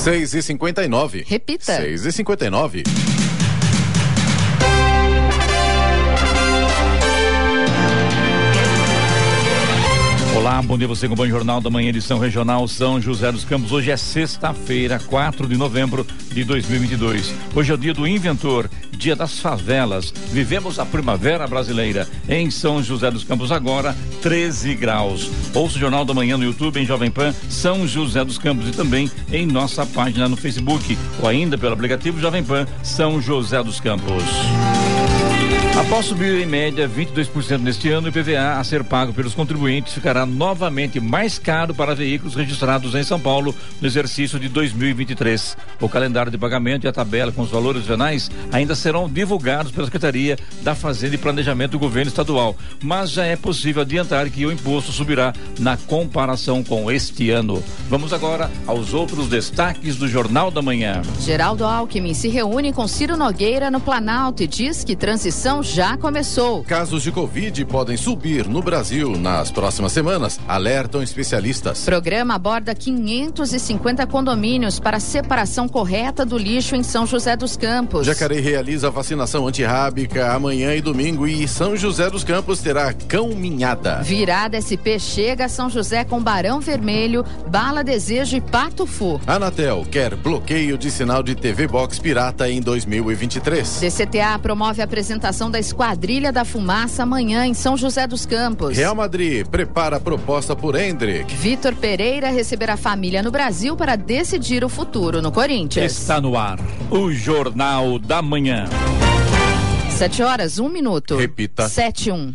6 e 59 Repita. 6 e 59 Olá, bom dia você com o Bom Jornal da Manhã, edição regional São José dos Campos. Hoje é sexta-feira, 4 de novembro de 2022. Hoje é o dia do inventor, dia das favelas. Vivemos a primavera brasileira em São José dos Campos agora, 13 graus. Ouça o Jornal da Manhã no YouTube em Jovem Pan São José dos Campos e também em nossa página no Facebook ou ainda pelo aplicativo Jovem Pan São José dos Campos. Após subir em média 22% neste ano, o IPVA a ser pago pelos contribuintes ficará novamente mais caro para veículos registrados em São Paulo no exercício de 2023. O calendário de pagamento e a tabela com os valores finais ainda serão divulgados pela Secretaria da Fazenda e Planejamento do Governo Estadual, mas já é possível adiantar que o imposto subirá na comparação com este ano. Vamos agora aos outros destaques do Jornal da Manhã. Geraldo Alckmin se reúne com Ciro Nogueira no Planalto e diz que transição já começou. Casos de Covid podem subir no Brasil nas próximas semanas, alertam especialistas. Programa aborda 550 condomínios para separação correta do lixo em São José dos Campos. Jacareí realiza vacinação antirrábica amanhã e domingo e São José dos Campos terá cão minhada. Virada SP chega a São José com Barão Vermelho, Bala Desejo e Pato Fu. Anatel quer bloqueio de sinal de TV Box pirata em 2023. DCTA promove a apresentação da Esquadrilha da Fumaça amanhã em São José dos Campos. Real Madrid prepara a proposta por Hendrick. Vitor Pereira receberá família no Brasil para decidir o futuro no Corinthians. Está no ar o Jornal da Manhã. Sete horas, um minuto. Repita. Sete, um.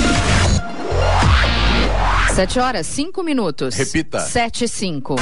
Sete horas, cinco minutos. Repita. Sete, cinco.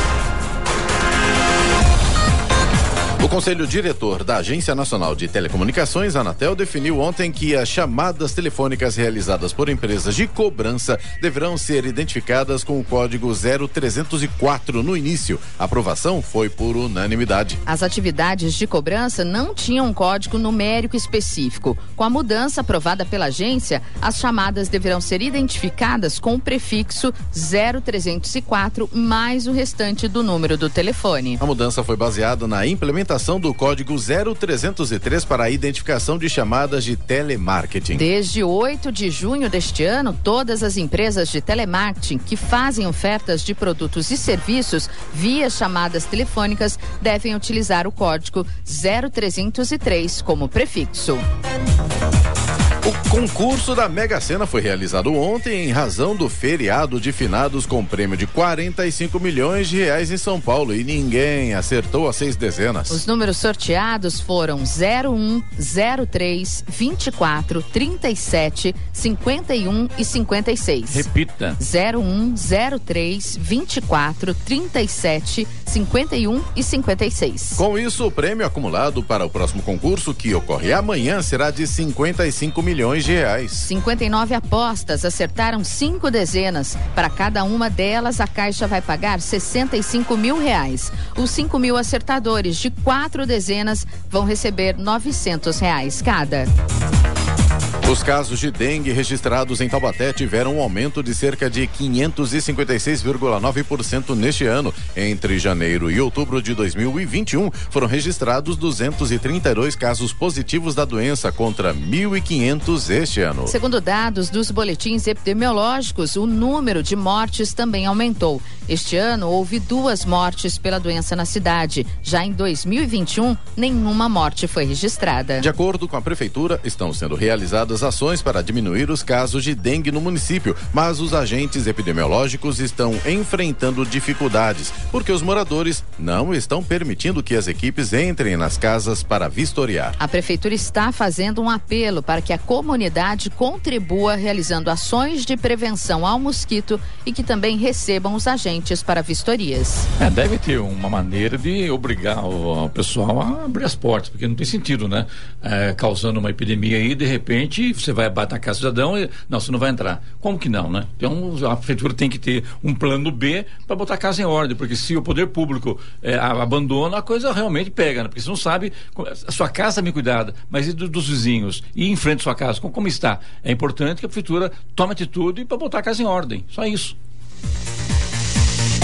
O Conselho Diretor da Agência Nacional de Telecomunicações, Anatel, definiu ontem que as chamadas telefônicas realizadas por empresas de cobrança deverão ser identificadas com o código 0304 no início. A aprovação foi por unanimidade. As atividades de cobrança não tinham um código numérico específico. Com a mudança aprovada pela agência, as chamadas deverão ser identificadas com o prefixo 0304 mais o restante do número do telefone. A mudança foi baseada na implementação do código 0303 para a identificação de chamadas de telemarketing. Desde 8 de junho deste ano, todas as empresas de telemarketing que fazem ofertas de produtos e serviços via chamadas telefônicas devem utilizar o código 0303 como prefixo. O concurso da Mega Sena foi realizado ontem em razão do feriado de finados com prêmio de 45 milhões de reais em São Paulo e ninguém acertou as seis dezenas. Os números sorteados foram 01, 03, 24, 37, 51 e 56. Repita. 01, 03, 24, 37, 51 e 56. Com isso, o prêmio acumulado para o próximo concurso, que ocorre amanhã, será de 55 milhões de reais. 59 apostas acertaram cinco dezenas. Para cada uma delas, a Caixa vai pagar 65 mil reais. Os 5 mil acertadores de quatro dezenas vão receber 900 reais cada. Os casos de dengue registrados em Taubaté tiveram um aumento de cerca de 556,9% neste ano. Entre janeiro e outubro de 2021, foram registrados 232 casos positivos da doença contra 1.500 este ano. Segundo dados dos boletins epidemiológicos, o número de mortes também aumentou. Este ano houve duas mortes pela doença na cidade. Já em 2021, nenhuma morte foi registrada. De acordo com a prefeitura, estão sendo realizadas ações para diminuir os casos de dengue no município, mas os agentes epidemiológicos estão enfrentando dificuldades, porque os moradores não estão permitindo que as equipes entrem nas casas para vistoriar. A prefeitura está fazendo um apelo para que a comunidade contribua realizando ações de prevenção ao mosquito e que também recebam os agentes para vistorias. É, deve ter uma maneira de obrigar o, o pessoal a abrir as portas, porque não tem sentido, né? É, causando uma epidemia aí, de repente, você vai bater na casa do cidadão e. Não, você não vai entrar. Como que não, né? Então, a prefeitura tem que ter um plano B para botar a casa em ordem, porque se o poder público é, abandona, a coisa realmente pega, né? Porque você não sabe. A sua casa está bem cuidada, mas e do, dos vizinhos? E em frente à sua casa, como, como está? É importante que a prefeitura tome atitude para botar a casa em ordem. Só isso.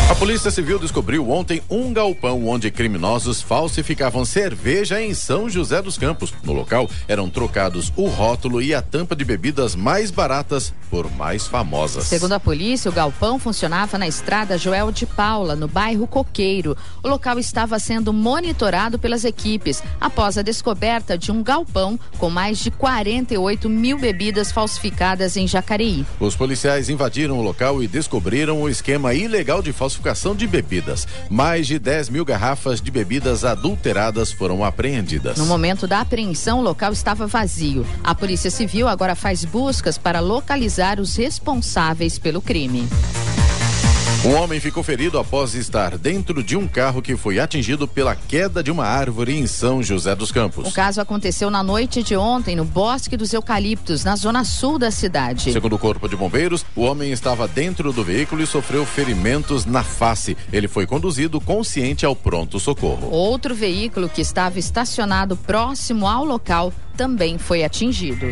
A Polícia Civil descobriu ontem um galpão onde criminosos falsificavam cerveja em São José dos Campos. No local eram trocados o rótulo e a tampa de bebidas mais baratas por mais famosas. Segundo a polícia, o galpão funcionava na estrada Joel de Paula, no bairro Coqueiro. O local estava sendo monitorado pelas equipes após a descoberta de um galpão com mais de 48 mil bebidas falsificadas em Jacareí. Os policiais invadiram o local e descobriram o esquema ilegal de falsificação falsificação de bebidas. Mais de 10 mil garrafas de bebidas adulteradas foram apreendidas. No momento da apreensão, o local estava vazio. A Polícia Civil agora faz buscas para localizar os responsáveis pelo crime. Um homem ficou ferido após estar dentro de um carro que foi atingido pela queda de uma árvore em São José dos Campos. O caso aconteceu na noite de ontem no Bosque dos Eucaliptos, na zona sul da cidade. Segundo o Corpo de Bombeiros, o homem estava dentro do veículo e sofreu ferimentos na face. Ele foi conduzido consciente ao pronto-socorro. Outro veículo que estava estacionado próximo ao local também foi atingido.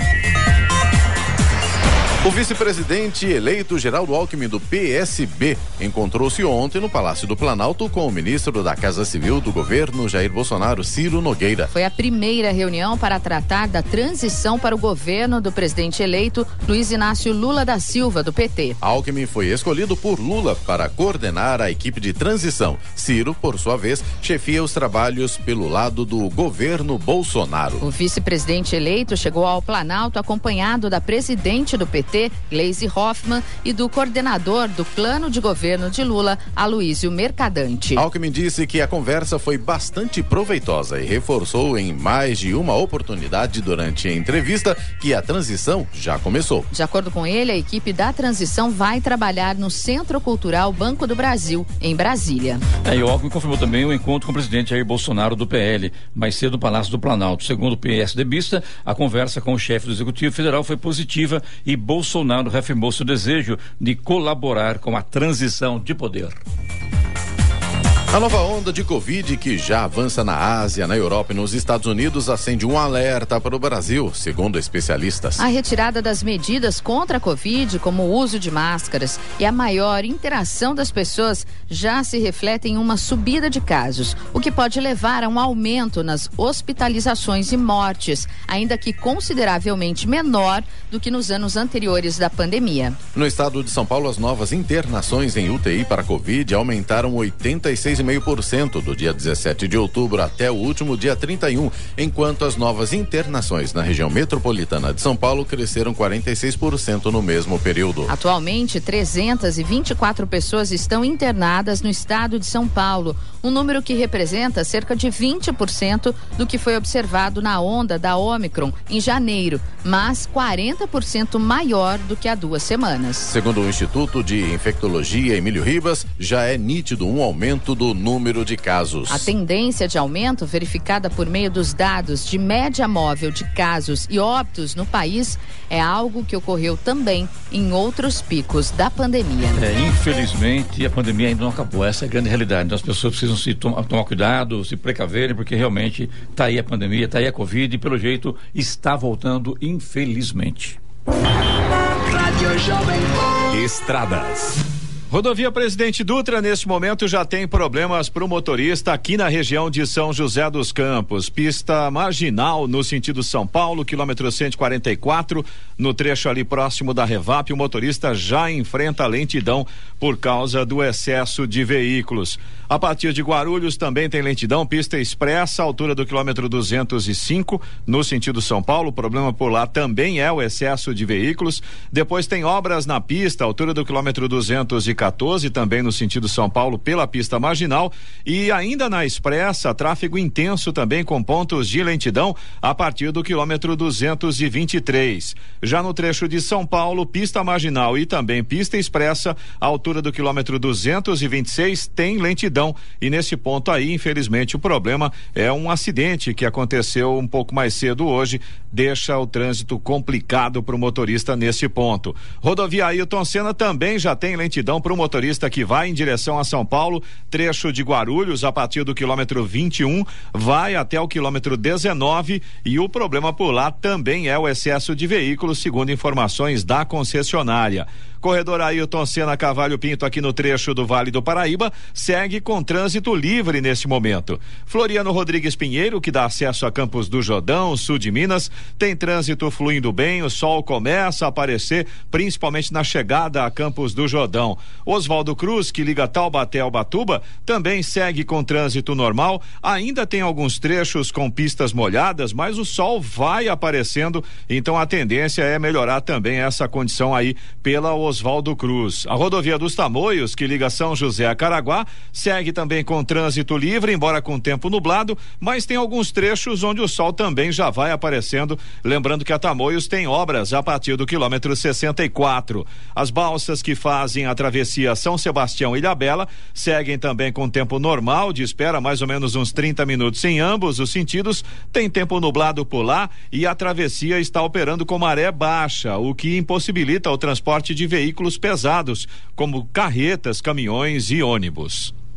O vice-presidente eleito Geraldo Alckmin do PSB encontrou-se ontem no Palácio do Planalto com o ministro da Casa Civil do governo Jair Bolsonaro, Ciro Nogueira. Foi a primeira reunião para tratar da transição para o governo do presidente eleito Luiz Inácio Lula da Silva do PT. Alckmin foi escolhido por Lula para coordenar a equipe de transição. Ciro, por sua vez, chefia os trabalhos pelo lado do governo Bolsonaro. O vice-presidente eleito chegou ao Planalto acompanhado da presidente do PT PT, Gleisi Hoffmann, e do coordenador do plano de governo de Lula, Aloísio Mercadante. Alckmin disse que a conversa foi bastante proveitosa e reforçou em mais de uma oportunidade durante a entrevista que a transição já começou. De acordo com ele, a equipe da transição vai trabalhar no Centro Cultural Banco do Brasil, em Brasília. É, e o Alckmin confirmou também o encontro com o presidente Jair Bolsonaro do PL, mais cedo no Palácio do Planalto. Segundo o PSDBista, a conversa com o chefe do Executivo Federal foi positiva e Bolsonaro Bolsonaro reafirmou seu desejo de colaborar com a transição de poder. A nova onda de Covid que já avança na Ásia, na Europa e nos Estados Unidos acende um alerta para o Brasil, segundo especialistas. A retirada das medidas contra a Covid, como o uso de máscaras e a maior interação das pessoas, já se reflete em uma subida de casos, o que pode levar a um aumento nas hospitalizações e mortes, ainda que consideravelmente menor do que nos anos anteriores da pandemia. No estado de São Paulo, as novas internações em UTI para Covid aumentaram 86 2,5% do dia 17 de outubro até o último dia 31, enquanto as novas internações na região metropolitana de São Paulo cresceram 46% no mesmo período. Atualmente, 324 pessoas estão internadas no estado de São Paulo, um número que representa cerca de 20% do que foi observado na onda da Omicron em janeiro, mas 40% maior do que há duas semanas. Segundo o Instituto de Infectologia Emílio Ribas, já é nítido um aumento do número de casos. A tendência de aumento verificada por meio dos dados de média móvel de casos e óbitos no país é algo que ocorreu também em outros picos da pandemia. É, infelizmente, a pandemia ainda não acabou. Essa é a grande realidade. Então, as pessoas precisam se tom tomar cuidado, se precaverem, porque realmente está aí a pandemia, está aí a Covid e, pelo jeito, está voltando, infelizmente. Estradas. Rodovia Presidente Dutra, neste momento, já tem problemas para o motorista aqui na região de São José dos Campos. Pista marginal no sentido São Paulo, quilômetro 144, no trecho ali próximo da Revap, o motorista já enfrenta lentidão por causa do excesso de veículos. A partir de Guarulhos também tem lentidão, pista expressa, altura do quilômetro 205, no sentido São Paulo. O problema por lá também é o excesso de veículos. Depois tem obras na pista, altura do quilômetro 214 14, também no sentido São Paulo pela pista marginal e ainda na expressa, tráfego intenso também com pontos de lentidão a partir do quilômetro 223. Já no trecho de São Paulo, pista marginal e também pista expressa, a altura do quilômetro 226 tem lentidão e nesse ponto aí, infelizmente, o problema é um acidente que aconteceu um pouco mais cedo hoje, deixa o trânsito complicado para o motorista nesse ponto. Rodovia Ailton Senna também já tem lentidão para o motorista que vai em direção a São Paulo, trecho de Guarulhos a partir do quilômetro 21, vai até o quilômetro 19 e o problema por lá também é o excesso de veículos, segundo informações da concessionária. Corredor Ailton Senna Cavalho Pinto, aqui no trecho do Vale do Paraíba, segue com trânsito livre neste momento. Floriano Rodrigues Pinheiro, que dá acesso a Campos do Jordão, sul de Minas, tem trânsito fluindo bem, o sol começa a aparecer, principalmente na chegada a Campos do Jordão. Oswaldo Cruz, que liga Taubaté ao Batuba, também segue com trânsito normal. Ainda tem alguns trechos com pistas molhadas, mas o sol vai aparecendo, então a tendência é melhorar também essa condição aí pela Oswaldo Oswaldo Cruz. A rodovia dos Tamoios, que liga São José a Caraguá, segue também com trânsito livre, embora com tempo nublado, mas tem alguns trechos onde o sol também já vai aparecendo. Lembrando que a Tamoios tem obras a partir do quilômetro 64. As balsas que fazem a travessia São Sebastião e Ilhabela seguem também com tempo normal, de espera mais ou menos uns 30 minutos em ambos os sentidos. Tem tempo nublado por lá e a travessia está operando com maré baixa, o que impossibilita o transporte de veículos veículos pesados, como carretas, caminhões e ônibus.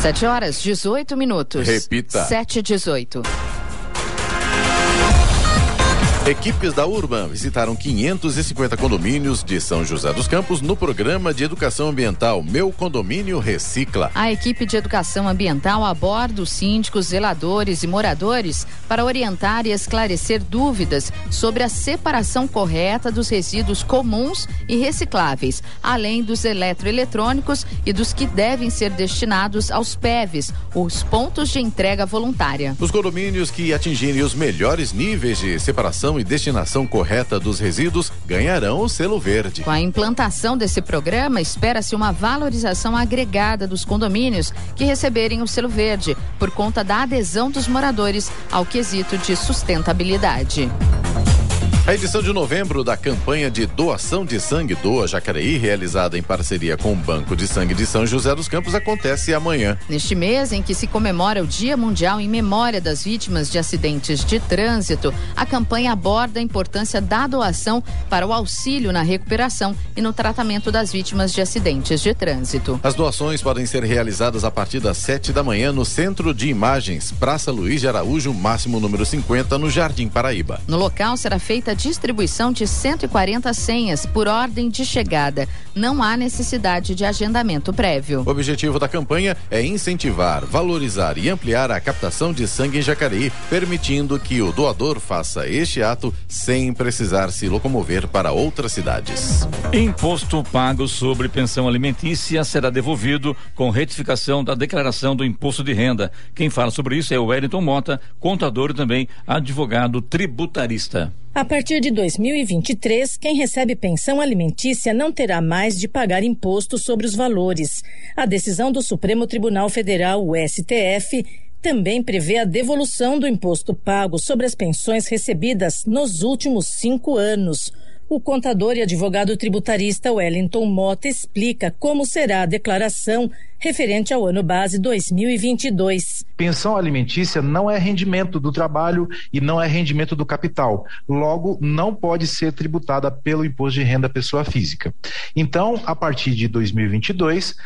Sete horas, 18 minutos. Repita. Sete e dezoito. Equipes da Urban visitaram 550 condomínios de São José dos Campos no programa de educação ambiental Meu Condomínio Recicla. A equipe de educação ambiental aborda os síndicos, zeladores e moradores para orientar e esclarecer dúvidas sobre a separação correta dos resíduos comuns e recicláveis, além dos eletroeletrônicos e dos que devem ser destinados aos PEVs, os pontos de entrega voluntária. Os condomínios que atingirem os melhores níveis de separação e destinação correta dos resíduos ganharão o selo verde. Com a implantação desse programa, espera-se uma valorização agregada dos condomínios que receberem o selo verde, por conta da adesão dos moradores ao quesito de sustentabilidade. A edição de novembro da campanha de doação de sangue Doa Jacareí, realizada em parceria com o Banco de Sangue de São José dos Campos, acontece amanhã. Neste mês em que se comemora o Dia Mundial em Memória das Vítimas de Acidentes de Trânsito, a campanha aborda a importância da doação para o auxílio na recuperação e no tratamento das vítimas de acidentes de trânsito. As doações podem ser realizadas a partir das 7 da manhã no Centro de Imagens, Praça Luiz de Araújo, máximo número 50, no Jardim Paraíba. No local será feita distribuição de 140 senhas por ordem de chegada. Não há necessidade de agendamento prévio. O objetivo da campanha é incentivar, valorizar e ampliar a captação de sangue em Jacareí, permitindo que o doador faça este ato sem precisar se locomover para outras cidades. Imposto pago sobre pensão alimentícia será devolvido com retificação da declaração do imposto de renda. Quem fala sobre isso é o Wellington Mota, contador e também advogado tributarista. A partir de 2023, quem recebe pensão alimentícia não terá mais de pagar imposto sobre os valores. A decisão do Supremo Tribunal Federal, o STF, também prevê a devolução do imposto pago sobre as pensões recebidas nos últimos cinco anos. O contador e advogado tributarista Wellington Mota explica como será a declaração referente ao ano base 2022. Pensão alimentícia não é rendimento do trabalho e não é rendimento do capital. Logo, não pode ser tributada pelo imposto de renda pessoa física. Então, a partir de 2022,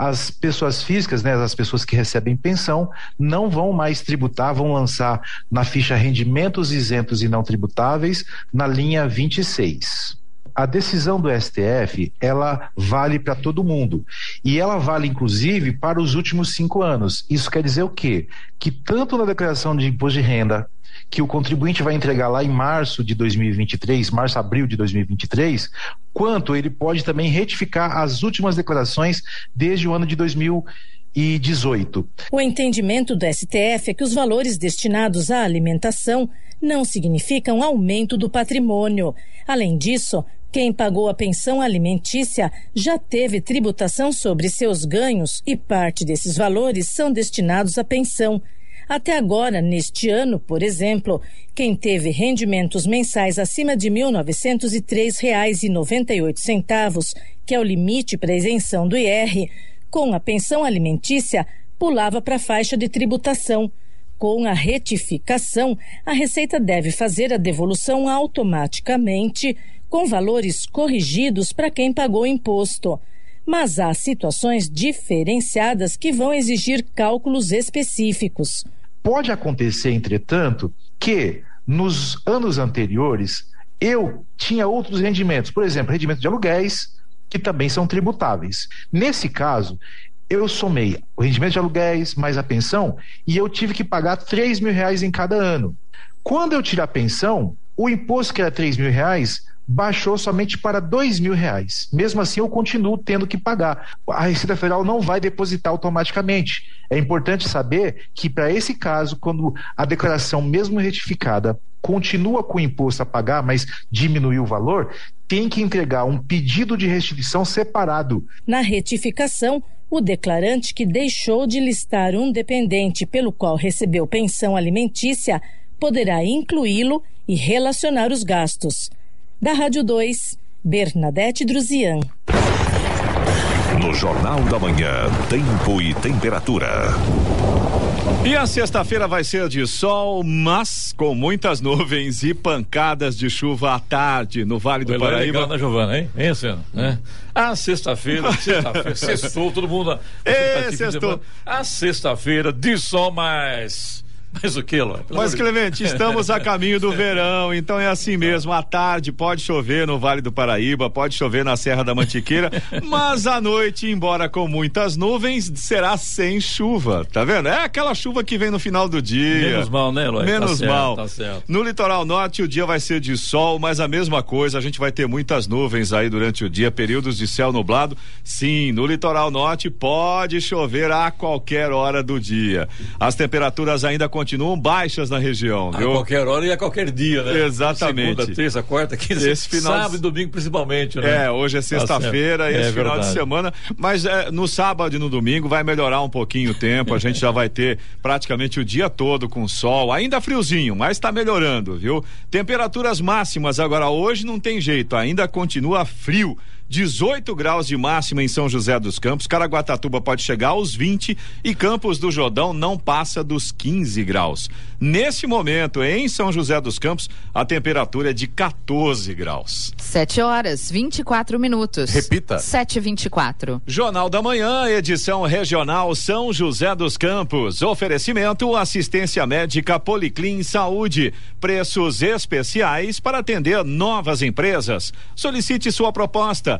as pessoas físicas, né, as pessoas que recebem pensão, não vão mais tributar, vão lançar na ficha rendimentos isentos e não tributáveis, na linha 26 a decisão do STF ela vale para todo mundo e ela vale inclusive para os últimos cinco anos. Isso quer dizer o quê? Que tanto na declaração de imposto de renda que o contribuinte vai entregar lá em março de 2023, março, abril de 2023, quanto ele pode também retificar as últimas declarações desde o ano de 2018. O entendimento do STF é que os valores destinados à alimentação não significam aumento do patrimônio. Além disso, quem pagou a pensão alimentícia já teve tributação sobre seus ganhos e parte desses valores são destinados à pensão. Até agora, neste ano, por exemplo, quem teve rendimentos mensais acima de R$ 1.903,98, que é o limite para isenção do IR, com a pensão alimentícia, pulava para a faixa de tributação. Com a retificação, a Receita deve fazer a devolução automaticamente, com valores corrigidos para quem pagou imposto mas há situações diferenciadas que vão exigir cálculos específicos. Pode acontecer, entretanto, que nos anos anteriores eu tinha outros rendimentos, por exemplo, rendimento de aluguéis, que também são tributáveis. Nesse caso, eu somei o rendimento de aluguéis mais a pensão e eu tive que pagar 3 mil reais em cada ano. Quando eu tiro a pensão, o imposto que era 3 mil reais baixou somente para dois mil reais. Mesmo assim, eu continuo tendo que pagar. A Receita Federal não vai depositar automaticamente. É importante saber que, para esse caso, quando a declaração, mesmo retificada, continua com o imposto a pagar, mas diminuiu o valor, tem que entregar um pedido de restituição separado. Na retificação, o declarante que deixou de listar um dependente pelo qual recebeu pensão alimentícia poderá incluí-lo e relacionar os gastos. Da Rádio 2, Bernadette Druzian. No Jornal da Manhã, Tempo e Temperatura. E a sexta-feira vai ser de sol, mas com muitas nuvens e pancadas de chuva à tarde no Vale do Paraíba. Legal na Giovana, hein? Hein, Luciano? É. A sexta-feira, sexta-feira, sextou, todo mundo. Ê, sextou. A sexta-feira de sol, mas mas o que, Lói? Mas, Clemente, estamos a caminho do verão, então é assim mesmo. À tarde pode chover no Vale do Paraíba, pode chover na Serra da Mantiqueira, mas à noite, embora com muitas nuvens, será sem chuva. Tá vendo? É aquela chuva que vem no final do dia. Menos mal, né, Lói? Menos tá certo, mal. Tá certo. No litoral norte, o dia vai ser de sol, mas a mesma coisa, a gente vai ter muitas nuvens aí durante o dia, períodos de céu nublado. Sim, no litoral norte pode chover a qualquer hora do dia. As temperaturas ainda continuam baixas na região, A viu? qualquer hora e a qualquer dia, né? Exatamente. Segunda, terça, quarta, quinta, Esse final de- sábado e domingo principalmente, né? É, hoje é sexta-feira Tá e certo. esse É final de verdade. semana, mas é, no sábado e no domingo vai melhorar um pouquinho o tempo, a gente já vai ter praticamente o dia todo com sol, ainda friozinho, mas tá melhorando, viu? Temperaturas máximas agora hoje não tem jeito, ainda continua frio. 18 graus de máxima em São José dos Campos, Caraguatatuba pode chegar aos 20 e Campos do Jordão não passa dos 15 graus. Nesse momento, em São José dos Campos, a temperatura é de 14 graus. 7 horas, 24 minutos. Repita. 7 e 24 Jornal da Manhã, edição regional São José dos Campos. Oferecimento assistência médica Policlin Saúde. Preços especiais para atender novas empresas. Solicite sua proposta.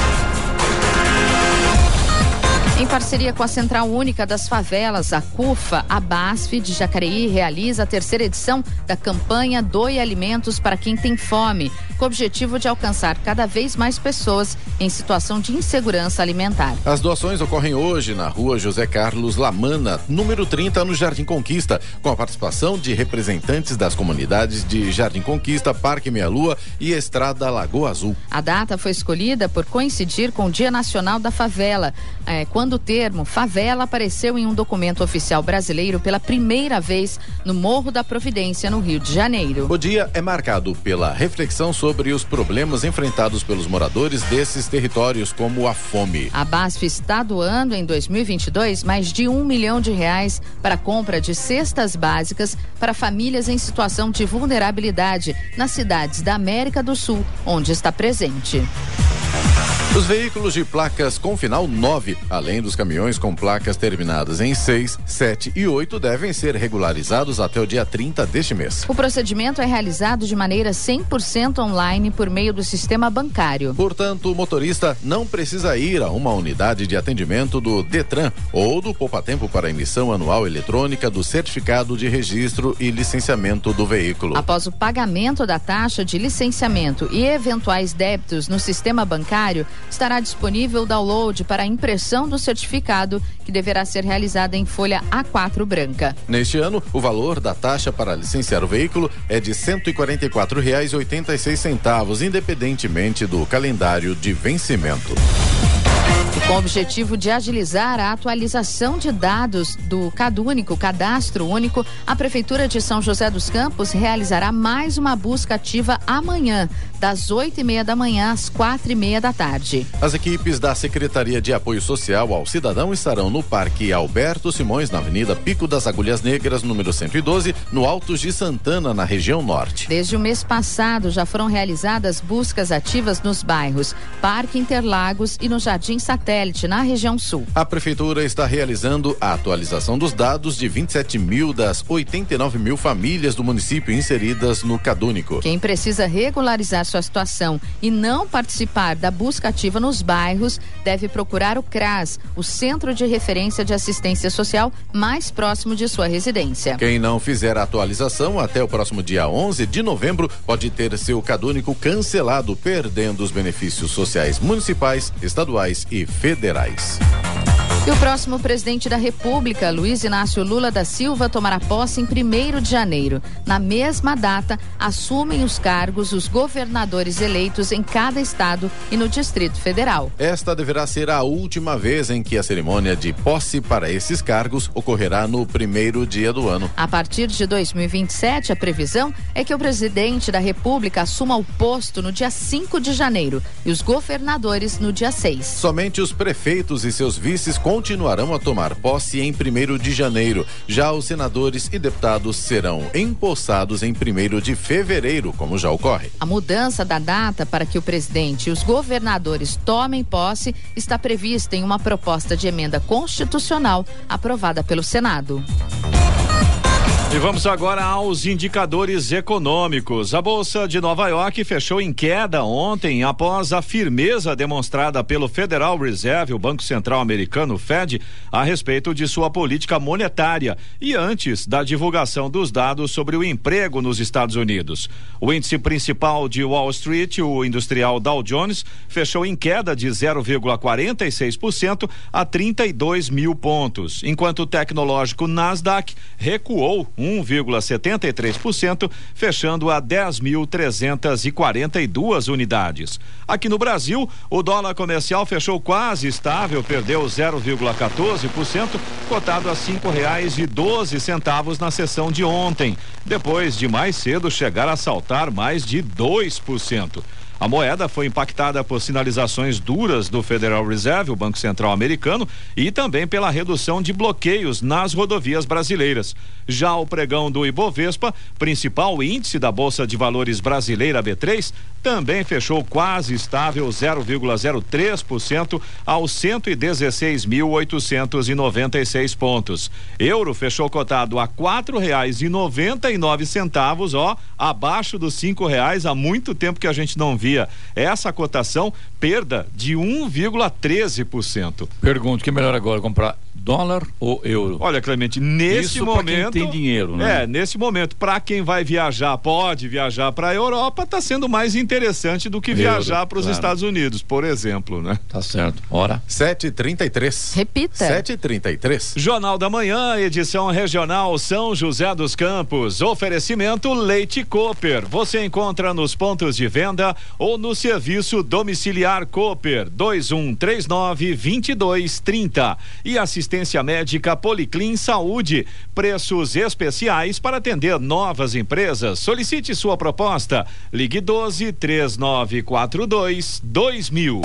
Em parceria com a Central Única das Favelas, a CUFA, a BASF de Jacareí realiza a terceira edição da campanha Doe Alimentos para quem tem fome, com o objetivo de alcançar cada vez mais pessoas em situação de insegurança alimentar. As doações ocorrem hoje na rua José Carlos Lamana, número 30, no Jardim Conquista, com a participação de representantes das comunidades de Jardim Conquista, Parque Meia Lua e Estrada Lagoa Azul. A data foi escolhida por coincidir com o Dia Nacional da Favela, eh, quando o termo favela apareceu em um documento oficial brasileiro pela primeira vez no Morro da Providência, no Rio de Janeiro. O dia é marcado pela reflexão sobre sobre os problemas enfrentados pelos moradores desses territórios, como a fome. A BASF está doando em 2022 mais de um milhão de reais para a compra de cestas básicas para famílias em situação de vulnerabilidade nas cidades da América do Sul, onde está presente. Os veículos de placas com final 9, além dos caminhões com placas terminadas em 6, 7 e 8, devem ser regularizados até o dia 30 deste mês. O procedimento é realizado de maneira 100% online por meio do sistema bancário. Portanto, o motorista não precisa ir a uma unidade de atendimento do Detran ou do Poupatempo para emissão anual eletrônica do certificado de registro e licenciamento do veículo. Após o pagamento da taxa de licenciamento e eventuais débitos no sistema bancário, estará disponível o download para a impressão do certificado, que deverá ser realizada em folha A4 branca. Neste ano, o valor da taxa para licenciar o veículo é de R$ 144,86, independentemente do calendário de vencimento. Com o objetivo de agilizar a atualização de dados do CadÚnico, Cadastro Único, a Prefeitura de São José dos Campos realizará mais uma busca ativa amanhã, das oito e meia da manhã às quatro e meia da tarde. As equipes da Secretaria de Apoio Social ao Cidadão estarão no Parque Alberto Simões, na Avenida Pico das Agulhas Negras, número 112, no Altos de Santana, na região norte. Desde o mês passado já foram realizadas buscas ativas nos bairros Parque Interlagos e no Jardim Satélite, na região sul. A Prefeitura está realizando a atualização dos dados de 27 mil das 89 mil famílias do município inseridas no Cadúnico. Quem precisa regularizar sua situação e não participar da busca ativa nos bairros deve procurar o CRAS, o Centro de Referência de Assistência Social mais próximo de sua residência. Quem não fizer a atualização até o próximo dia 11 de novembro pode ter seu cadúnico cancelado, perdendo os benefícios sociais municipais, estaduais e federais. E o próximo presidente da República, Luiz Inácio Lula da Silva, tomará posse em 1 de janeiro. Na mesma data, assumem os cargos os governadores eleitos em cada estado e no Distrito Federal. Esta deverá ser a última vez em que a cerimônia de posse para esses cargos ocorrerá no primeiro dia do ano. A partir de 2027, a previsão é que o presidente da República assuma o posto no dia 5 de janeiro e os governadores no dia 6. Somente os prefeitos e seus vices continuarão a tomar posse em 1 de janeiro. Já os senadores e deputados serão empossados em 1 de fevereiro, como já ocorre. A mudança da data para que o presidente e os governadores tomem posse está prevista em uma proposta de emenda constitucional aprovada pelo Senado. E vamos agora aos indicadores econômicos. A Bolsa de Nova York fechou em queda ontem após a firmeza demonstrada pelo Federal Reserve, o Banco Central Americano, Fed, a respeito de sua política monetária e antes da divulgação dos dados sobre o emprego nos Estados Unidos. O índice principal de Wall Street, o industrial Dow Jones, fechou em queda de 0,46% a 32 mil pontos, enquanto o tecnológico Nasdaq recuou 1,73%, fechando a 10.342 unidades. Aqui no Brasil, o dólar comercial fechou quase estável, perdeu 0,14%, cotado a cinco reais e doze centavos na sessão de ontem, depois de mais cedo chegar a saltar mais de 2%. A moeda foi impactada por sinalizações duras do Federal Reserve, o Banco Central Americano, e também pela redução de bloqueios nas rodovias brasileiras. Já o pregão do Ibovespa, principal índice da Bolsa de Valores brasileira B3, também fechou quase estável 0,03% aos 116.896 pontos. Euro fechou cotado a quatro reais e noventa e nove centavos, ó, abaixo dos cinco reais há muito tempo que a gente não via essa cotação, perda de 1,13%. Pergunto, que é melhor agora comprar dólar ou euro? Olha, Clemente, nesse Isso momento. quem tem dinheiro, né? É, nesse momento, para quem vai viajar, pode viajar para a Europa, está sendo mais interessante do que Euro, viajar para os claro. Estados Unidos, por exemplo, né? Tá certo. Hora. 7h33. Repita. 7h33. Jornal da Manhã, edição regional São José dos Campos. Oferecimento Leite Cooper. Você encontra nos pontos de venda ou no serviço domiciliar Cooper 2139 2230. E assistência assistência médica Policlin Saúde. Preços especiais para atender novas empresas. Solicite sua proposta. Ligue 12 3942 2000.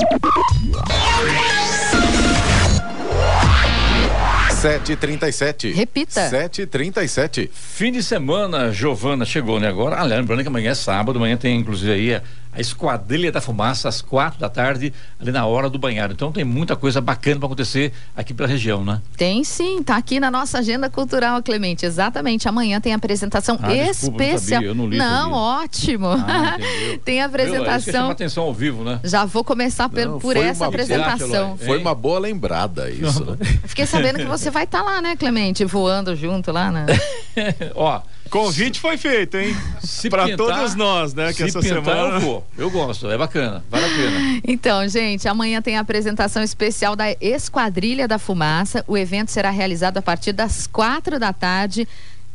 Sete e trinta e sete. Repita. Sete e trinta e sete. Fim de semana, Giovana chegou, né? Agora, ah, lembrando que amanhã é sábado, amanhã tem inclusive aí a, Esquadrilha da Fumaça às quatro da tarde, ali na hora do banhado. Então tem muita coisa bacana para acontecer aqui pela região, né? Tem sim, tá aqui na nossa agenda cultural, Clemente. Exatamente. Amanhã tem apresentação Ah, desculpa, não especial. sabia, eu não li, não, ótimo. Ah, tem apresentação. atenção ao vivo, né? Já vou começar per- Não, por essa uma- apresentação. Foi uma boa lembrada isso, né? Fiquei sabendo que você vai estar lá, né, Clemente? Voando junto lá, né? Ó, Convite foi feito, hein? Para todos nós, né? Que se essa pintar, semana. eu vou. Eu gosto, é bacana, vale a pena. Então, gente, amanhã tem a apresentação especial da Esquadrilha da Fumaça. O evento será realizado a partir das quatro da tarde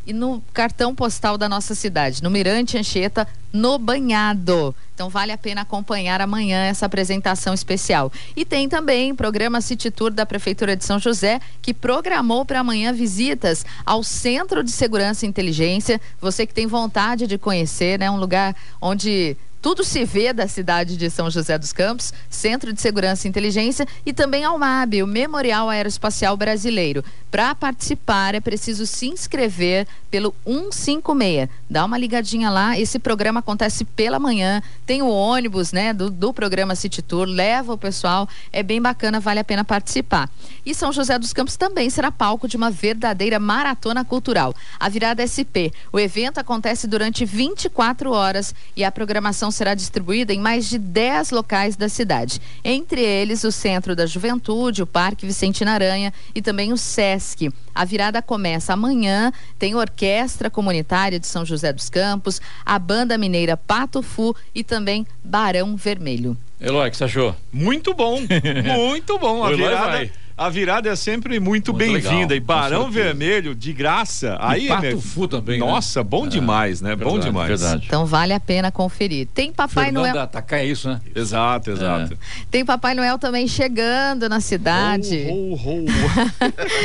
e no cartão postal da nossa cidade, no Mirante Anchieta, no Banhado. Então vale a pena acompanhar amanhã essa apresentação especial. E tem também o programa City Tour da Prefeitura de São José, que programou para amanhã visitas ao Centro de Segurança e Inteligência. Você que tem vontade de conhecer, né, um lugar onde tudo se vê da cidade de São José dos Campos, Centro de Segurança e Inteligência e também ao MAB, o Memorial Aeroespacial Brasileiro. Para participar é preciso se inscrever pelo 156. Dá uma ligadinha lá, esse programa acontece pela manhã, tem o ônibus, né, do, do programa City Tour, leva o pessoal, é bem bacana, vale a pena participar. E São José dos Campos também será palco de uma verdadeira maratona cultural. A virada SP. O evento acontece durante 24 horas e a programação será distribuída em mais de 10 locais da cidade. Entre eles, o Centro da Juventude, o Parque Vicentina Aranha e também o SESC. A virada começa amanhã, tem Orquestra Comunitária de São José dos Campos, a Banda Mineira Pato Fu e também Barão Vermelho. Eloy, o que você achou? Muito bom, muito bom. A virada. A virada é sempre muito, Muito bem-vinda. E Barão. Vermelho, de graça. Aí, e Pato né? Fu também, né? Nossa, bom É, demais, né? bom verdade, demais. Verdade. Então vale a pena conferir. Tem Papai Fernanda Noel. Takai, é isso, né? Exato, exato. Tem Papai Noel também chegando na cidade. Ho, ho, ho.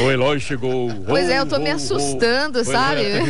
O Eloy chegou. Pois é, eu tô me assustando, Pois sabe? É,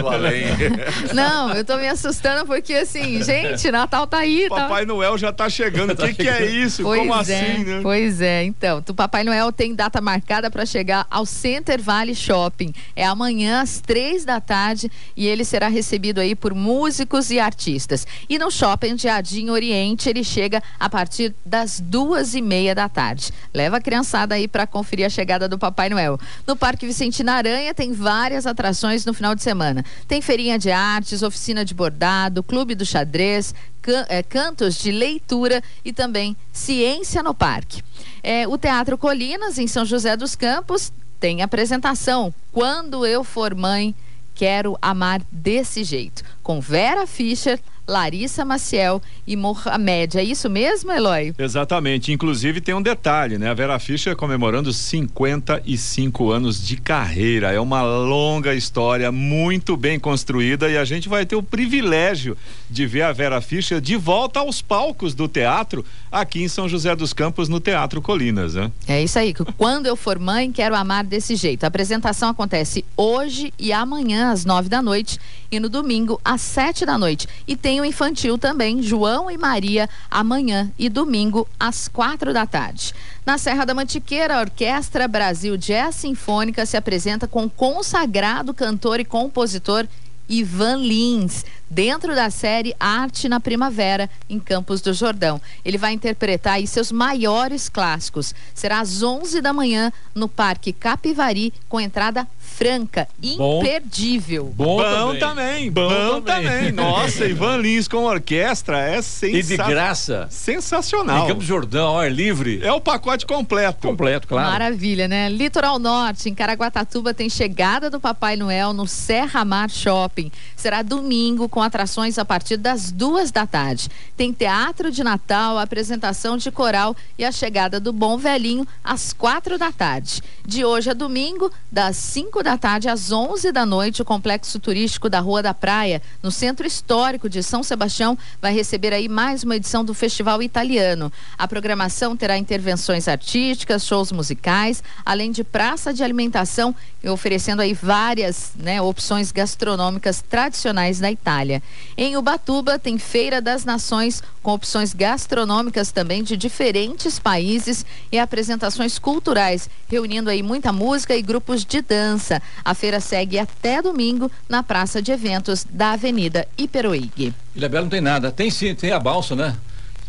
do além. Não, eu tô me assustando porque assim, gente, Natal tá aí, tá? Papai Noel já tá chegando. O que, que é isso? Pois Como é, assim, né? Pois é, então, o Papai Noel tem data marcada para chegar ao Center Valley Shopping. É amanhã às três da tarde e ele será recebido aí por músicos e artistas. E no Shopping Jardim Oriente ele chega a partir das duas e meia da tarde. Leva a criançada aí para conferir a chegada do Papai Noel. No Parque Vicentina Aranha tem várias atrações no final de semana. Tem feirinha de artes, oficina de bordado, clube do xadrez, can- eh, cantos de leitura e também ciência no parque. Eh, o Teatro Colinas, em São José dos Campos, tem apresentação. Quando eu for mãe, quero amar desse jeito. Com Vera Fischer, Larissa Maciel e Mohamed. É isso mesmo, Eloy? Exatamente. Inclusive tem um detalhe, né? A Vera Fischer comemorando 55 anos de carreira. É uma longa história, muito bem construída e a gente vai ter o privilégio de ver a Vera Fischer de volta aos palcos do teatro aqui em São José dos Campos, no Teatro Colinas, né? É isso aí. Quando eu for mãe, quero amar desse jeito. A apresentação acontece hoje e amanhã às nove da noite e no domingo às sete da noite. E tem infantil também, João e Maria, amanhã e domingo às quatro da tarde. Na Serra da Mantiqueira, a Orquestra Brasil Jazz Sinfônica se apresenta com o consagrado cantor e compositor Ivan Lins, dentro da série Arte na Primavera, em Campos do Jordão. Ele vai interpretar seus maiores clássicos. Será às 11 da manhã no Parque Capivari, com entrada franca, Bom. imperdível. Bom, Bom também, bom, também. Nossa, Ivan Lins com orquestra é E de graça. sensacional. Em Campos do Jordão, ar livre. É o pacote completo. Completo, claro. Maravilha, né? Litoral Norte, em Caraguatatuba, tem chegada do Papai Noel no Serra Mar Shopping. Será domingo, com atrações a partir das duas da tarde. Tem teatro de Natal, apresentação de coral e a chegada do Bom Velhinho às quatro da tarde. De hoje a domingo, das cinco 5 da tarde às 11 da noite, o complexo turístico da Rua da Praia, no centro histórico de São Sebastião, vai receber aí mais uma edição do Festival Italiano. A programação terá intervenções artísticas, shows musicais, além de praça de alimentação, oferecendo aí várias né, opções gastronômicas tradicionais da Itália. Em Ubatuba tem Feira das Nações, com opções gastronômicas também de diferentes países e apresentações culturais, reunindo aí muita música e grupos de dança. A feira segue até domingo na praça de eventos da Avenida Iperoig. Ilha Bela não tem nada. Tem sim, tem a balsa, né?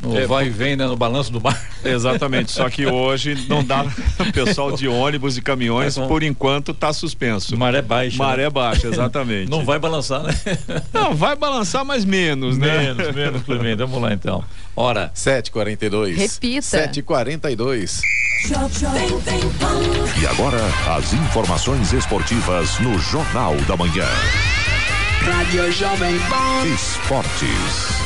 No é, vai e vem, né, no balanço do mar. Exatamente, só que hoje não dá pessoal de ônibus e caminhões, é por enquanto está suspenso. Maré baixa. Maré né? baixa, exatamente. não vai balançar, né? Não, vai balançar, mas menos, né? Menos, menos, Clemente. Vamos lá então. Hora. 7h42. Repita. 7h42. E agora, as informações esportivas no Jornal da Manhã. Rádio Jovem Pan. Esportes.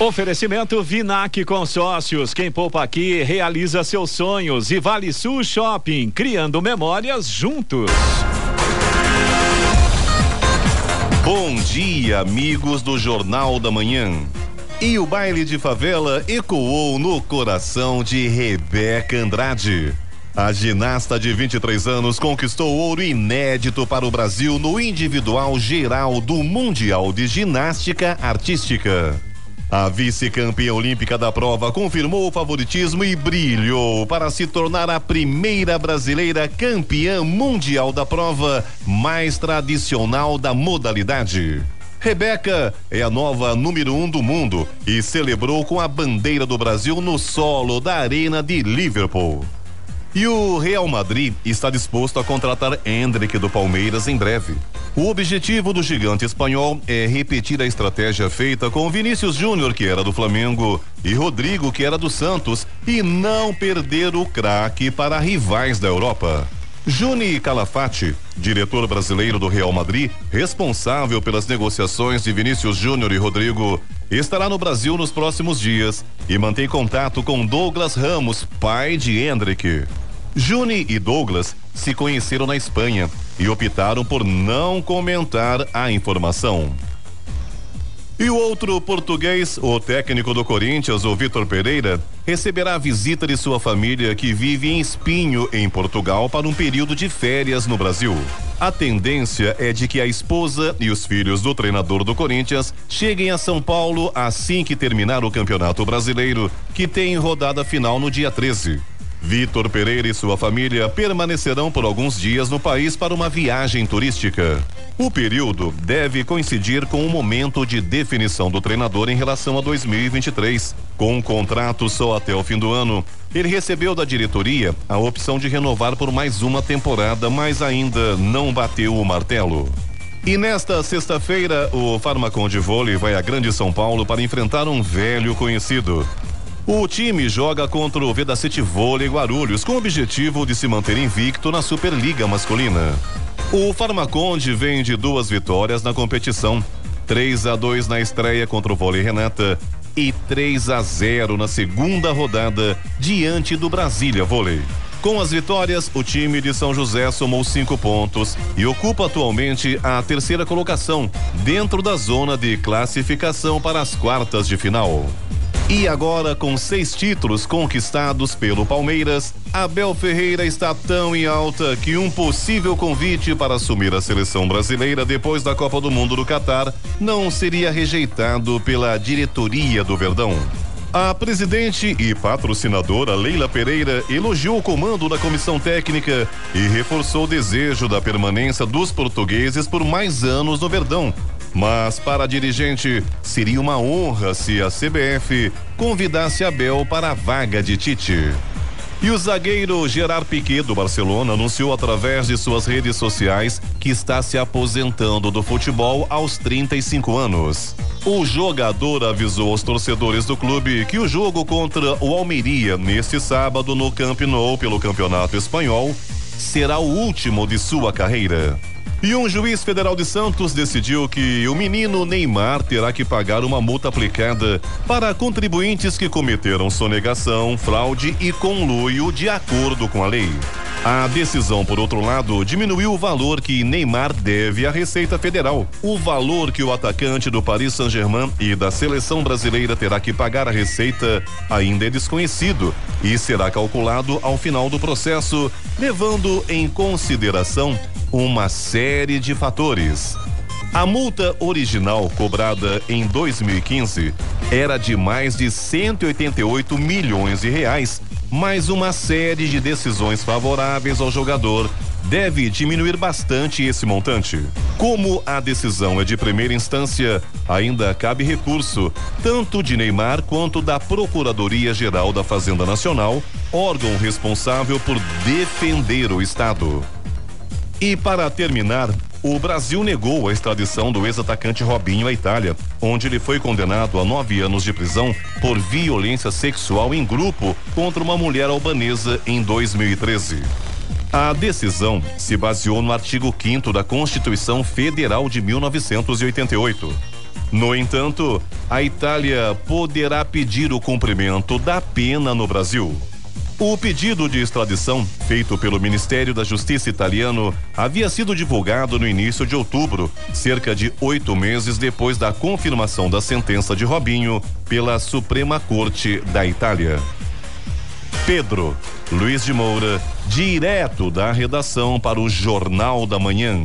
Oferecimento Vinac Consórcios. Quem poupa aqui realiza seus sonhos. E Vale Sul Shopping, criando memórias juntos. Bom dia, amigos do Jornal da Manhã. E o baile de favela ecoou no coração de Rebeca Andrade. A ginasta de 23 anos conquistou ouro inédito para o Brasil no individual geral do Mundial de Ginástica Artística. A vice-campeã olímpica da prova confirmou o favoritismo e brilhou para se tornar a primeira brasileira campeã mundial da prova mais tradicional da modalidade. Rebeca é a nova número um do mundo e celebrou com a bandeira do Brasil no solo da Arena de Liverpool. E o Real Madrid está disposto a contratar Hendrick do Palmeiras em breve. O objetivo do gigante espanhol é repetir a estratégia feita com Vinícius Júnior, que era do Flamengo, e Rodrigo, que era do Santos, e não perder o craque para rivais da Europa. Juni Calafati, diretor brasileiro do Real Madrid, responsável pelas negociações de Vinícius Júnior e Rodrigo, estará no Brasil nos próximos dias e mantém contato com Douglas Ramos, pai de Hendrick. Juni e Douglas se conheceram na Espanha e optaram por não comentar a informação. E o outro português, o técnico do Corinthians, o Vitor Pereira, receberá a visita de sua família que vive em Espinho, em Portugal, para um período de férias no Brasil. A tendência é de que a esposa e os filhos do treinador do Corinthians cheguem a São Paulo assim que terminar o Campeonato Brasileiro, que tem rodada final no dia 13. Vitor Pereira e sua família permanecerão por alguns dias no país para uma viagem turística. O período deve coincidir com o momento de definição do treinador em relação a 2023. Com um contrato só até o fim do ano, ele recebeu da diretoria a opção de renovar por mais uma temporada, mas ainda não bateu o martelo. E nesta sexta-feira, o Farmacon de Vôlei vai a Grande São Paulo para enfrentar um velho conhecido. O time joga contra o Vedacete Vôlei Guarulhos com o objetivo de se manter invicto na Superliga Masculina. O Farmaconde vem de duas vitórias na competição. 3 a 2 na estreia contra o Vôlei Renata e 3 a 0 na segunda rodada diante do Brasília Vôlei. Com as vitórias, o time de São José somou cinco pontos e ocupa atualmente a terceira colocação dentro da zona de classificação para as quartas de final. E agora, com seis títulos conquistados pelo Palmeiras, Abel Ferreira está tão em alta que um possível convite para assumir a seleção brasileira depois da Copa do Mundo do Catar não seria rejeitado pela diretoria do Verdão. A presidente e patrocinadora Leila Pereira elogiou o comando da comissão técnica e reforçou o desejo da permanência dos portugueses por mais anos no Verdão, mas para a dirigente, seria uma honra se a CBF convidasse Abel para a vaga de Tite. E o zagueiro Gerard Piquet do Barcelona anunciou através de suas redes sociais que está se aposentando do futebol aos 35 anos. O jogador avisou aos torcedores do clube que o jogo contra o Almeria neste sábado no Camp Nou pelo Campeonato Espanhol será o último de sua carreira. E um juiz federal de Santos decidiu que o menino Neymar terá que pagar uma multa aplicada para contribuintes que cometeram sonegação, fraude e conluio de acordo com a lei. A decisão, por outro lado, diminuiu o valor que Neymar deve à Receita Federal. O valor que o atacante do Paris Saint-Germain e da seleção brasileira terá que pagar à Receita ainda é desconhecido e será calculado ao final do processo, levando em consideração uma série de fatores. A multa original cobrada em 2015 era de mais de 188 milhões de reais, mais uma série de decisões favoráveis ao jogador deve diminuir bastante esse montante. Como a decisão é de primeira instância, ainda cabe recurso, tanto de Neymar quanto da Procuradoria-Geral da Fazenda Nacional, órgão responsável por defender o Estado. E para terminar, o Brasil negou a extradição do ex-atacante Robinho à Itália, onde ele foi condenado a nove anos de prisão por violência sexual em grupo contra uma mulher albanesa em 2013. A decisão se baseou no artigo 5 da Constituição Federal de 1988. No entanto, a Itália poderá pedir o cumprimento da pena no Brasil. O pedido de extradição, feito pelo Ministério da Justiça italiano, havia sido divulgado no início de outubro, cerca de oito meses depois da confirmação da sentença de Robinho pela Suprema Corte da Itália. Pedro Luiz de Moura, direto da redação para o Jornal da Manhã.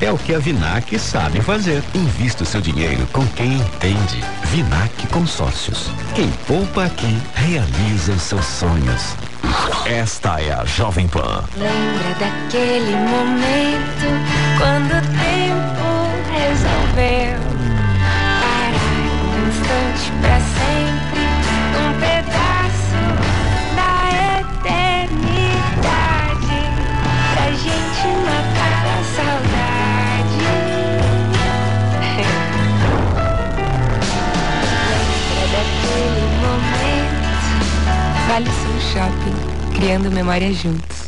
é o que a Vinac sabe fazer. Invista o seu dinheiro com quem entende. Vinac Consórcios. Quem poupa aqui realiza os seus sonhos. Esta é a Jovem Pan. Lembra daquele momento quando o tempo resolveu Criando memórias juntos.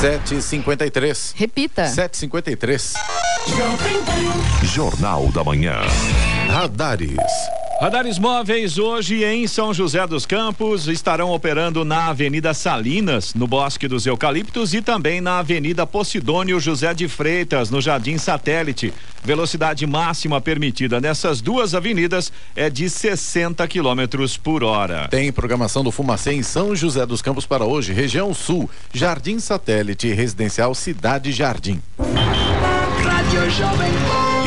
Sete e cinquenta e três. Repita. Sete e cinquenta e três. Jornal da Manhã. Radares. Radares móveis hoje em São José dos Campos estarão operando na Avenida Salinas, no Bosque dos Eucaliptos e também na Avenida Posidônio José de Freitas, no Jardim Satélite. Velocidade máxima permitida nessas duas avenidas é de 60 quilômetros por hora. Tem programação do Fumacê em São José dos Campos para hoje, região sul, Jardim Satélite, Residencial Cidade Jardim.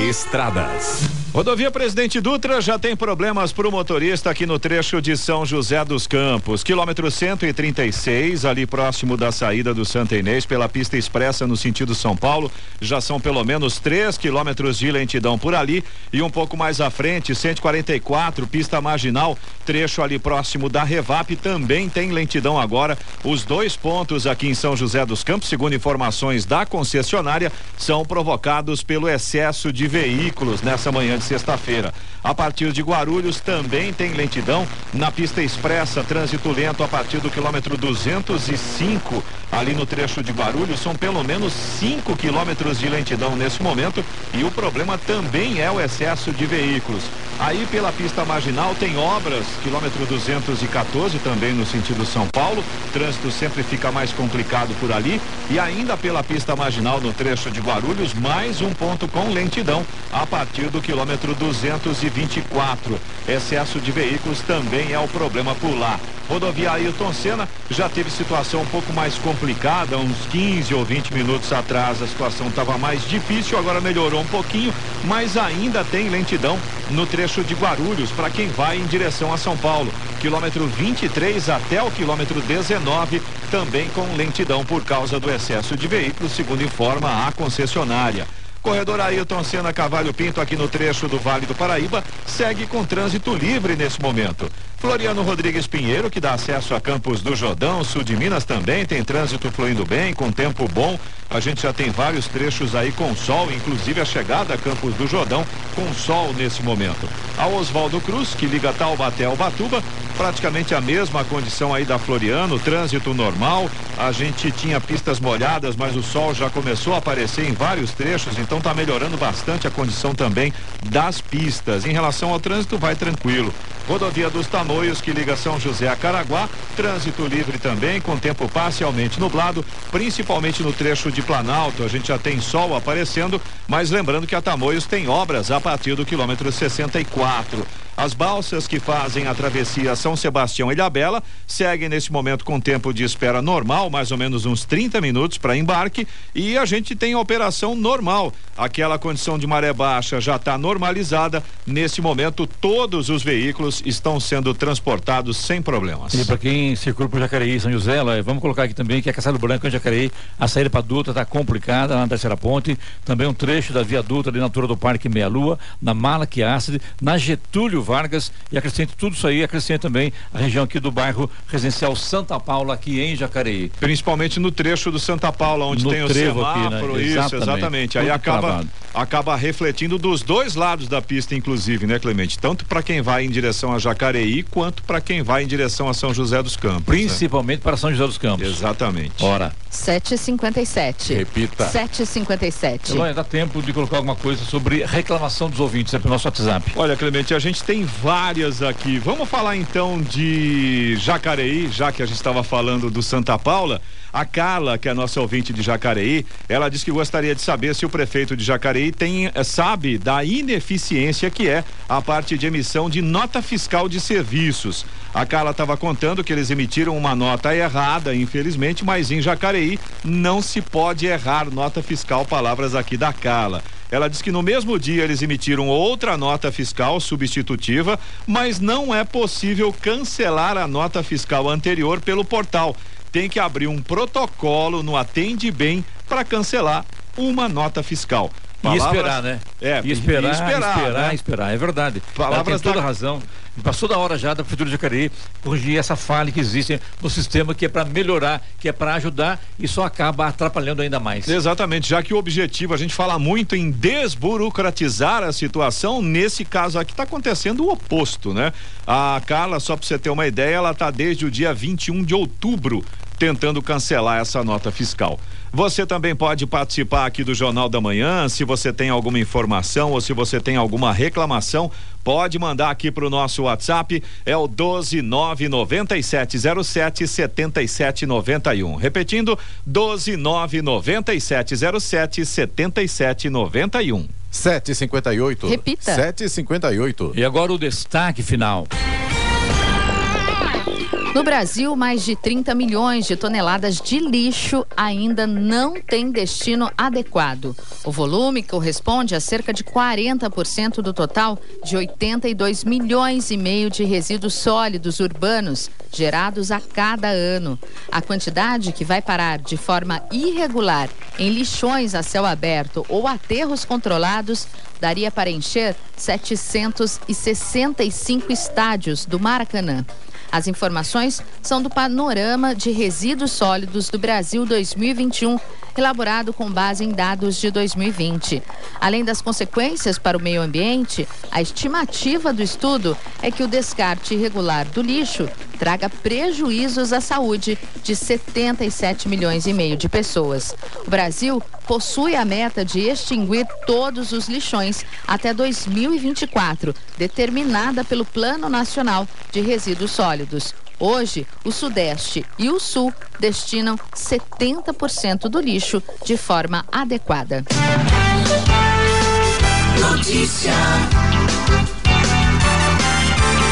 Estradas. Rodovia Presidente Dutra já tem problemas para o motorista aqui no trecho de São José dos Campos. Quilômetro 136, ali próximo da saída do Santa Inês, pela pista expressa no sentido São Paulo. Já são pelo menos 3 quilômetros de lentidão por ali. E um pouco mais à frente, 144, pista marginal, trecho ali próximo da Revap, também tem lentidão agora. Os dois pontos aqui em São José dos Campos, segundo informações da concessionária, são provocados pelo excesso de veículos nessa manhã de sexta-feira. A partir de Guarulhos também tem lentidão na pista expressa, trânsito lento a partir do quilômetro 205, ali no trecho de Guarulhos, são pelo menos 5 quilômetros de lentidão nesse momento e o problema também é o excesso de veículos. Aí pela pista marginal tem obras, quilômetro 214 também no sentido São Paulo. Trânsito sempre fica mais complicado por ali. E ainda pela pista marginal no trecho de Guarulhos, mais um ponto com lentidão a partir do quilômetro 224. Excesso de veículos também é o problema por lá. Rodovia Ailton Senna já teve situação um pouco mais complicada, uns 15 ou 20 minutos atrás a situação estava mais difícil, agora melhorou um pouquinho, mas ainda tem lentidão no trecho de Guarulhos para quem vai em direção a São Paulo. Quilômetro 23 até o quilômetro 19, também com lentidão por causa do excesso de veículos, segundo informa a concessionária. Corredor Ailton Senna Cavalho Pinto, aqui no trecho do Vale do Paraíba, segue com trânsito livre nesse momento. Floriano Rodrigues Pinheiro, que dá acesso a Campos do Jordão, sul de Minas também, tem trânsito fluindo bem, com tempo bom. A gente já tem vários trechos aí com sol, inclusive a chegada a Campos do Jordão com sol nesse momento. A Oswaldo Cruz, que liga Taubaté ao Batuba, praticamente a mesma condição aí da Floriano, trânsito normal. A gente tinha pistas molhadas, mas o sol já começou a aparecer em vários trechos, então está melhorando bastante a condição também das pistas. Em relação ao trânsito, vai tranquilo. Rodovia dos Tamoios, que liga São José a Caraguá, trânsito livre também, com tempo parcialmente nublado, principalmente no trecho de Planalto. A gente já tem sol aparecendo, mas lembrando que a Tamoios tem obras a partir do quilômetro 64. As balsas que fazem a travessia São Sebastião e Ilhabela seguem nesse momento com tempo de espera normal, mais ou menos uns 30 minutos para embarque, e a gente tem operação normal. Aquela condição de maré baixa já está normalizada. Nesse momento, todos os veículos estão sendo transportados sem problemas. E para quem circula por Jacareí, São José, vamos colocar aqui também que a Caçado Branco em Jacareí, a saída para Dutra está complicada na terceira ponte, também um trecho da Via Dutra ali na altura do Parque Meia Lua, na Malac Ácide, na Getúlio Vargas e acrescente tudo isso aí, acrescente também a região aqui do bairro residencial Santa Paula, aqui em Jacareí. Principalmente no trecho do Santa Paula, onde no tem o semáforo, aqui, né? isso, exatamente. Aí acaba, acaba refletindo dos dois lados da pista, inclusive, né, Clemente? Tanto para quem vai em direção a Jacareí, quanto para quem vai em direção a São José dos Campos. Principalmente né? para São José dos Campos. Exatamente. Ora. 7h57. Repita. 7h57. Eloy, dá tempo de colocar alguma coisa sobre reclamação dos ouvintes, é pro nosso WhatsApp. Olha, Clemente, a gente tem várias aqui. Vamos falar então de Jacareí, já que a gente estava falando do Santa Paula. A Carla, que é a nossa ouvinte de Jacareí, ela disse que gostaria de saber se o prefeito de Jacareí tem, eh, sabe da ineficiência que é a parte de emissão de nota fiscal de serviços. A Carla estava contando que eles emitiram uma nota errada, infelizmente, mas em Jacareí não se pode errar nota fiscal, palavras aqui da Carla. Ela diz que no mesmo dia eles emitiram outra nota fiscal substitutiva, mas não é possível cancelar a nota fiscal anterior pelo portal tem que abrir um protocolo no Atende Bem para cancelar uma nota fiscal. Palavras, e esperar, né? É, e esperar, e esperar, esperar, né? esperar, é verdade. Palavras Ela tem toda da... razão. Passou da hora já da Prefeitura de Jacareí corrigir essa falha que existe no sistema que é para melhorar, que é para ajudar e só acaba atrapalhando ainda mais. Exatamente, já que o objetivo, a gente fala muito em desburocratizar a situação, nesse caso aqui está acontecendo o oposto, né? A Carla, só para você ter uma ideia, ela está desde o dia 21 de outubro tentando cancelar essa nota fiscal. Você também pode participar aqui do Jornal da Manhã. Se você tem alguma informação ou se você tem alguma reclamação, pode mandar aqui para o nosso WhatsApp. É o 1299707 7791. Repetindo, 1299707 7791. 758. Repita. 758. E agora o destaque final. No Brasil, mais de 30 milhões de toneladas de lixo ainda não têm destino adequado. O volume corresponde a cerca de 40% do total de 82 milhões e meio de resíduos sólidos urbanos gerados a cada ano. A quantidade que vai parar de forma irregular em lixões a céu aberto ou aterros controlados daria para encher 765 estádios do Maracanã. As informações são do Panorama de Resíduos Sólidos do Brasil 2021, elaborado com base em dados de 2020. Além das consequências para o meio ambiente, a estimativa do estudo é que o descarte irregular do lixo traga prejuízos à saúde de 77 milhões e meio de pessoas. O Brasil possui a meta de extinguir todos os lixões até 2024, determinada pelo Plano Nacional de Resíduos Sólidos. Hoje, o Sudeste e o Sul destinam 70% do lixo de forma adequada. Notícia.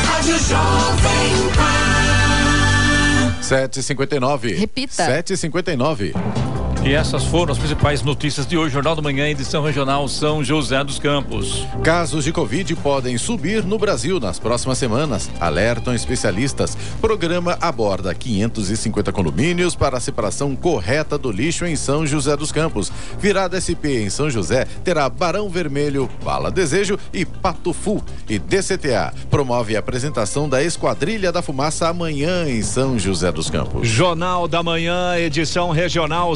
Rádio Jovem Pan. 7h59. Repita. 7h59. E essas foram as principais notícias de hoje, Jornal da Manhã, edição regional São José dos Campos. Casos de Covid podem subir no Brasil nas próximas semanas, alertam especialistas. Programa aborda 550 condomínios para a separação correta do lixo em São José dos Campos. Virada SP em São José terá Barão Vermelho, Bala Desejo e Pato Fu. E DCTA promove a apresentação da Esquadrilha da Fumaça amanhã em São José dos Campos. Jornal da Manhã, edição regional